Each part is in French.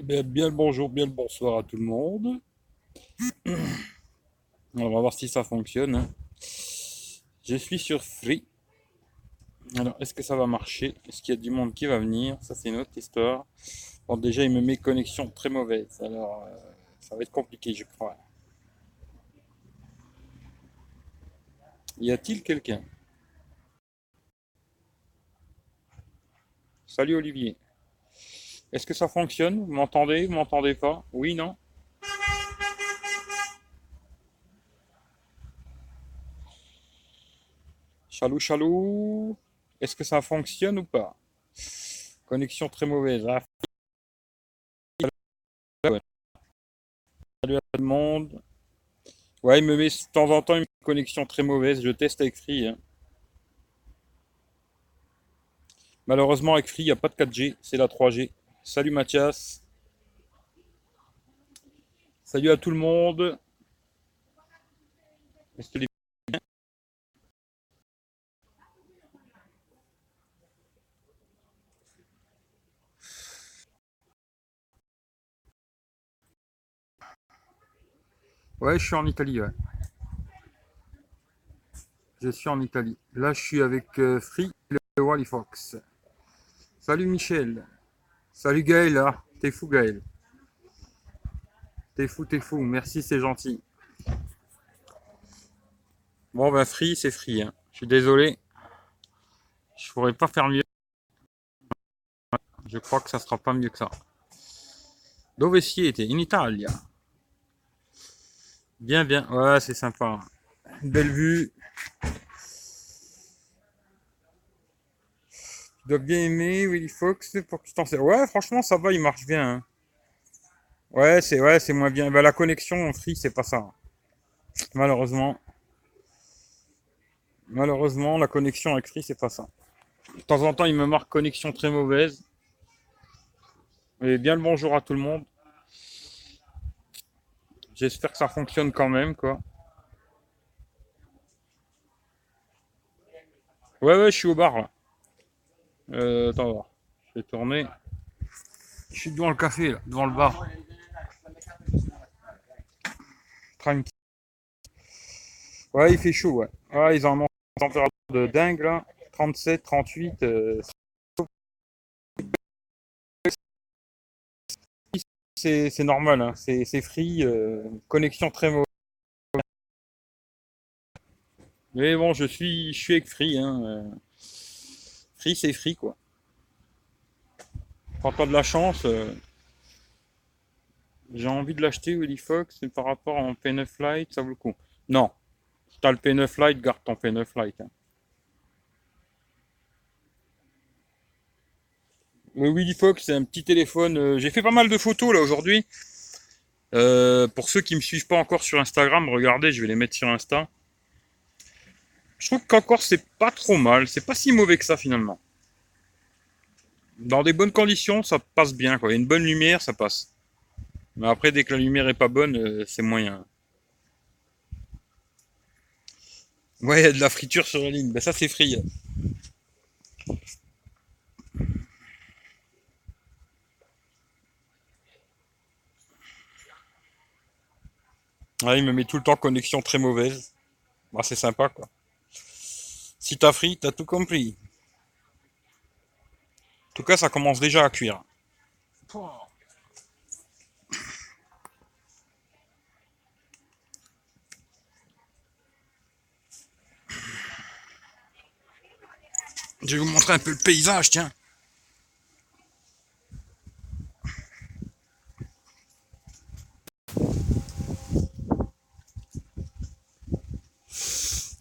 Eh bien, le bonjour, bien le bonsoir à tout le monde. on va voir si ça fonctionne. hein. Je suis sur Free. Alors, est-ce que ça va marcher? Est-ce qu'il y a du monde qui va venir? Ça, c'est une autre histoire. Bon, déjà, il me met connexion très mauvaise. Alors, euh, ça va être compliqué, je crois. Y a-t-il quelqu'un? Salut Olivier. Est-ce que ça fonctionne? Vous m'entendez? Vous m'entendez pas? Oui, non? Chalou, chalou. Est-ce que ça fonctionne ou pas? Connexion très mauvaise. Ouais. Salut à tout le monde. Ouais, il me met de temps en temps une connexion très mauvaise. Je teste avec Free. hein. Malheureusement, avec Free, il n'y a pas de 4G. C'est la 3G. Salut Mathias. Salut à tout le monde. Ouais, je suis en Italie. Je suis en Italie. Là, je suis avec euh, Free et le Wally Fox. Salut Michel. Salut Gaël. Ah, t'es fou Gaël. T'es fou, t'es fou. Merci, c'est gentil. Bon, ben Free, c'est Free. hein. Je suis désolé. Je pourrais pas faire mieux. Je crois que ça sera pas mieux que ça. Dove siete? In Italia. Bien, bien. Ouais, c'est sympa. Belle vue. Dois bien aimer Willy Fox pour que tu t'en sers. Ouais, franchement, ça va, il marche bien. hein. Ouais, c'est ouais, c'est moins bien. Bah, la connexion en free, c'est pas ça. Malheureusement. Malheureusement, la connexion avec free, c'est pas ça. De temps en temps, il me marque connexion très mauvaise. Et bien le bonjour à tout le monde. J'espère que ça fonctionne quand même, quoi. Ouais, ouais, je suis au bar, là. Euh, attends. Je vais tourner. Je suis devant le café, là, devant le bar. Tranquille. Ouais, il fait chaud, ouais. Ouais, ils ont une température de dingue, là. 37, 38. euh, c'est normal, hein. C'est free. euh, connexion très mauvaise. Mais bon, je suis, je suis avec free, hein. C'est free, quoi. Quand t'as de la chance, euh, j'ai envie de l'acheter, Willy Fox, par rapport à mon P9 Lite, ça vaut le coup. Non. T'as le P9 Lite, garde ton P9 Lite. hein. Le Willy Fox, c'est un petit téléphone. euh, J'ai fait pas mal de photos là aujourd'hui. Euh, pour ceux qui me suivent pas encore sur Instagram, regardez, je vais les mettre sur Insta. Je trouve qu'encore c'est pas trop mal, c'est pas si mauvais que ça finalement. Dans des bonnes conditions, ça passe bien quoi. Une bonne lumière, ça passe. Mais après, dès que la lumière est pas bonne, euh, c'est moyen. Ouais, il y a de la friture sur la ligne. Ben ça, c'est free. Ouais, il me met tout le temps connexion très mauvaise. Bah, c'est sympa quoi. Si t'as free, t'as tout compris. En tout cas, ça commence déjà à cuire. Je vais vous montrer un peu le paysage, tiens.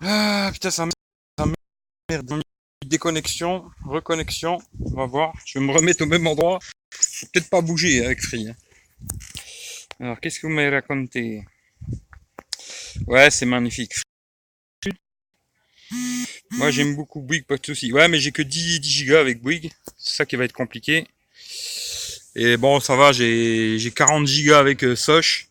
Ah putain, ça. Déconnexion, reconnexion. On va voir. Je vais me remettre au même endroit. Peut-être pas bouger avec Free. hein. Alors, qu'est-ce que vous m'avez raconté? Ouais, c'est magnifique. Moi, j'aime beaucoup Bouygues, pas de souci. Ouais, mais j'ai que 10, 10 gigas avec Bouygues. C'est ça qui va être compliqué. Et bon, ça va, j'ai j'ai 40 gigas avec euh, Soch.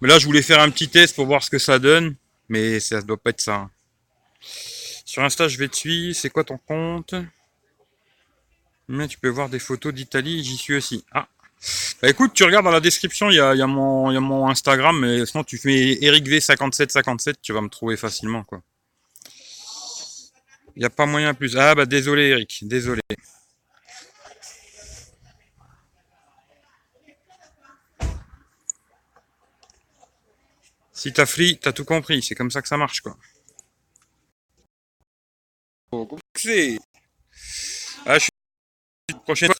Mais là, je voulais faire un petit test pour voir ce que ça donne. Mais ça doit pas être ça. hein. Sur Insta, je vais te suivre. C'est quoi ton compte? Mais tu peux voir des photos d'Italie. J'y suis aussi. Ah, Bah, écoute, tu regardes dans la description, il y a, mon, Instagram, mais sinon tu fais EricV5757, tu vas me trouver facilement, quoi. Il n'y a pas moyen plus. Ah bah désolé Eric, désolé. Si t'as free, t'as tout compris, c'est comme ça que ça marche, quoi. Ah, je suis prochaine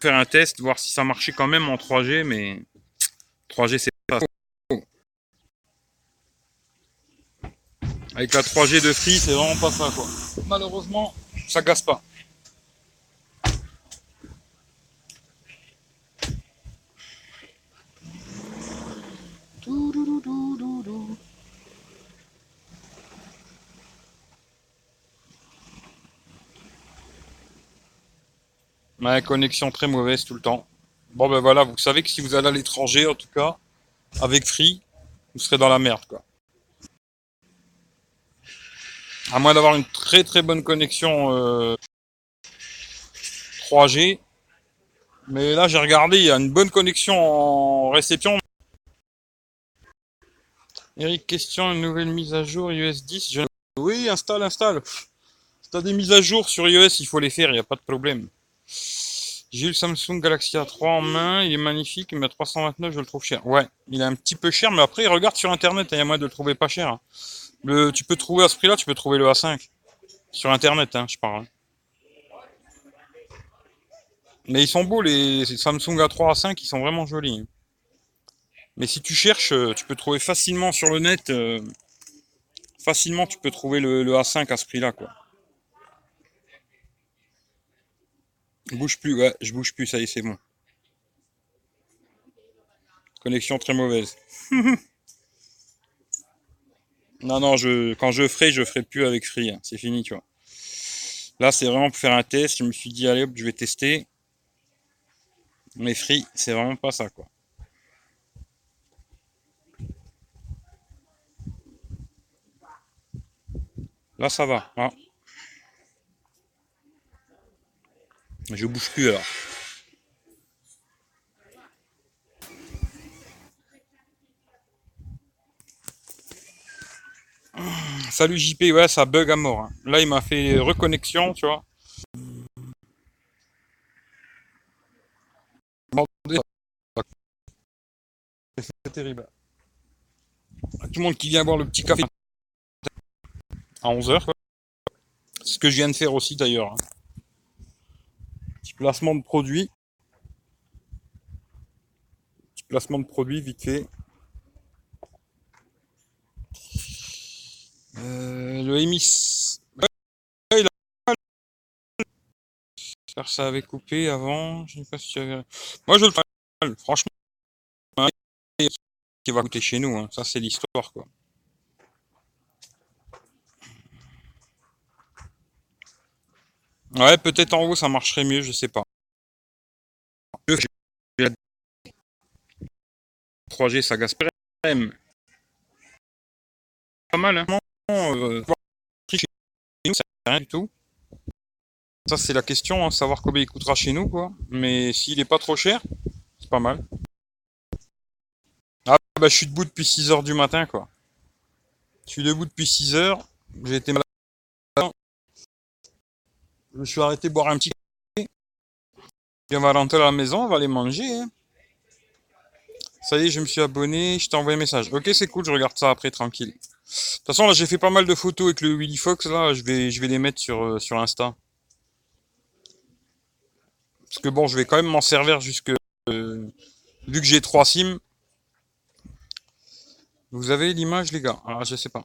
faire un test, voir si ça marchait quand même en 3G, mais 3G c'est pas Avec la 3G de Free, c'est vraiment pas ça quoi. Malheureusement, ça casse pas. Connexion très mauvaise tout le temps. Bon ben voilà, vous savez que si vous allez à l'étranger, en tout cas, avec Free, vous serez dans la merde quoi. À moins d'avoir une très très bonne connexion 3G. Euh, Mais là j'ai regardé, il y a une bonne connexion en réception. Eric, question, une nouvelle mise à jour iOS 10 Oui, installe, installe. Si t'as des mises à jour sur iOS, il faut les faire, il n'y a pas de problème. J'ai le Samsung Galaxy A3 en main, il est magnifique, mais à 329, je le trouve cher. Ouais, il est un petit peu cher, mais après, regarde sur internet, il y a moyen de le trouver pas cher. Tu peux trouver à ce prix-là, tu peux trouver le A5. Sur internet, hein, je parle. Mais ils sont beaux, les Samsung A3, A5, ils sont vraiment jolis. Mais si tu cherches, euh, tu peux trouver facilement sur le net. Euh, facilement, tu peux trouver le, le A5 à ce prix-là, quoi. Je bouge plus, ouais, je bouge plus, ça y est, c'est bon. Connexion très mauvaise. non, non, je, quand je ferai, je ferai plus avec Free. Hein. C'est fini, tu vois. Là, c'est vraiment pour faire un test. Je me suis dit, allez, hop, je vais tester. Mais Free, c'est vraiment pas ça, quoi. Là, ça va. Hein. Je bouge plus alors. Salut JP, ouais, ça bug à mort. Hein. Là, il m'a fait reconnexion, tu vois. C'est terrible. Tout le monde qui vient boire le petit café à 11h. C'est ce que je viens de faire aussi d'ailleurs. Hein placement de produit. Placement de produit vite fait. Euh, le émis. ça avait coupé avant. Je sais pas si Moi je le fais. Franchement, qui va coûter chez nous. Hein. Ça c'est l'histoire quoi. Ouais, peut-être en haut ça marcherait mieux, je sais pas. 3G ça gaspille Pas mal, hein. Euh, c'est rien du tout. Ça c'est la question, hein, savoir combien il coûtera chez nous, quoi. Mais s'il est pas trop cher, c'est pas mal. Ah bah je suis debout depuis 6h du matin, quoi. Je suis debout depuis 6h. J'ai été malade je me suis arrêté boire un petit café. on va rentrer à la maison, on va aller manger. Hein. Ça y est, je me suis abonné, je t'ai envoyé un message. Ok, c'est cool, je regarde ça après, tranquille. De toute façon, là, j'ai fait pas mal de photos avec le Willy Fox, là, je vais, les mettre sur, euh, sur Insta. Parce que bon, je vais quand même m'en servir jusque... Euh, vu que j'ai trois sims. Vous avez l'image, les gars? Ah, je sais pas.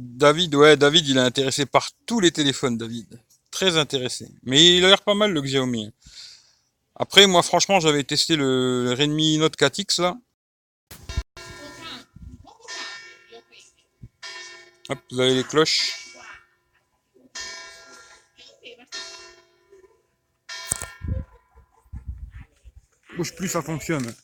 David, ouais, David, il est intéressé par tous les téléphones, David. Très intéressé. Mais il a l'air pas mal, le Xiaomi. Après, moi, franchement, j'avais testé le Redmi Note 4X, là. Vous avez les cloches. Bouge plus, ça fonctionne.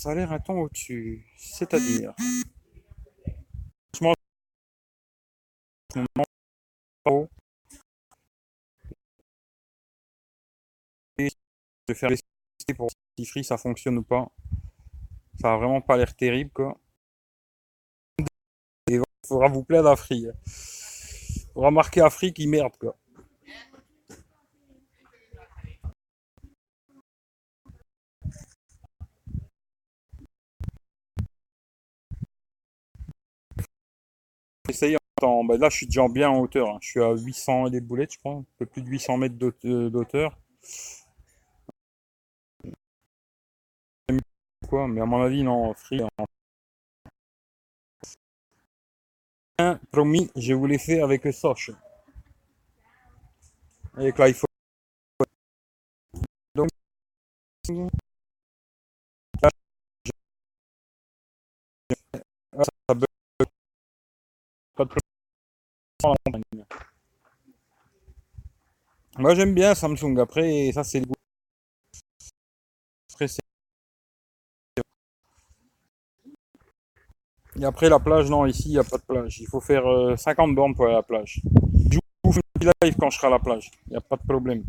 Ça a l'air un ton au-dessus. C'est-à-dire. Franchement. Je vais faire les pour si ça fonctionne ou pas. Ça a vraiment pas l'air terrible quoi. Il faudra vous plaindre à Free. Faudra marquer à Free qui merde quoi. Essayer en bah là je suis déjà bien en hauteur. Hein. Je suis à 800 et des boulettes je crois. Un peu plus de 800 mètres euh, d'auteur. Quoi, mais à mon avis non, free. promis, je vous l'ai fait avec Soch. Avec l'iPhone. Donc, Moi j'aime bien Samsung. Après, ça c'est. Après, Et après la plage, non, ici il n'y a pas de plage. Il faut faire 50 euh, bornes pour aller à la plage. Je vous fais live quand je serai à la plage. Il n'y a pas de problème.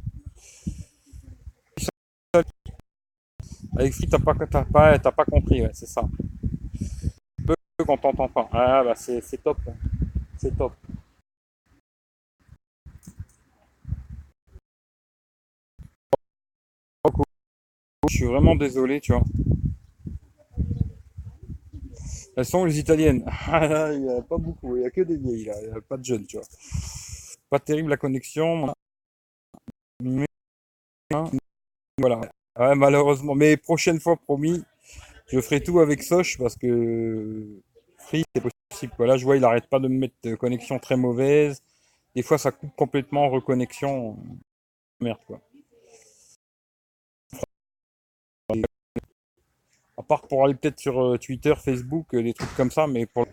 Avec Free, t'as pas, pas, pas compris, c'est ça. Peu quand t'entends pas. Ah bah c'est top. C'est top. Je suis vraiment désolé, tu vois. Elles sont les italiennes. Ah, il n'y a pas beaucoup, il n'y a que des vieilles là, il n'y a pas de jeunes, tu vois. Pas terrible la connexion. voilà. malheureusement. Mais prochaine fois, promis, je ferai tout avec Soch parce que Free, c'est possible. Là, je vois, il n'arrête pas de me mettre de connexion très mauvaise. Des fois, ça coupe complètement reconnexion. Merde, quoi. À part pour aller peut-être sur euh, Twitter, Facebook, euh, des trucs comme ça, mais pour.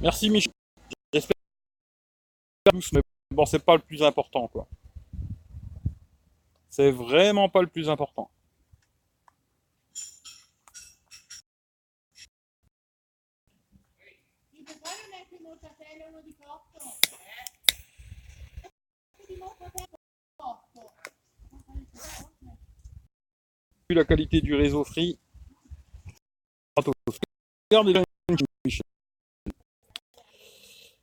Merci Michel. Bon, c'est pas le plus important, quoi. C'est vraiment pas le plus important. la qualité du réseau free.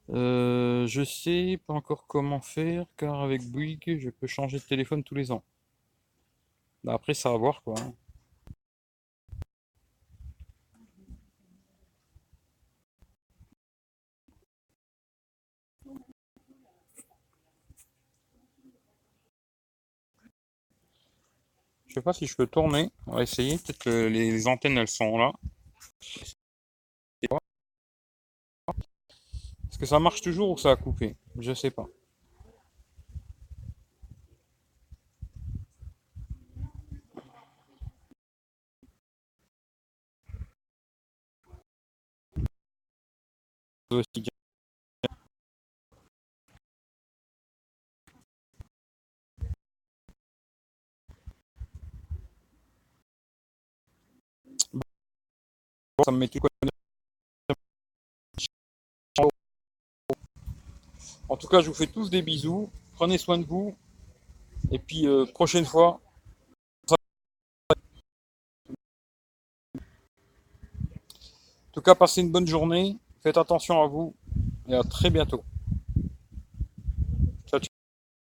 Euh, je sais pas encore comment faire car avec Bouygues je peux changer de téléphone tous les ans. Bah, après ça va voir quoi. Hein. Je sais pas si je peux tourner. On va essayer. Peut-être que les antennes elles sont là. Est-ce ça marche toujours ou ça a coupé Je sais pas. ça me met En tout cas, je vous fais tous des bisous. Prenez soin de vous. Et puis, euh, prochaine fois. En tout cas, passez une bonne journée. Faites attention à vous. Et à très bientôt.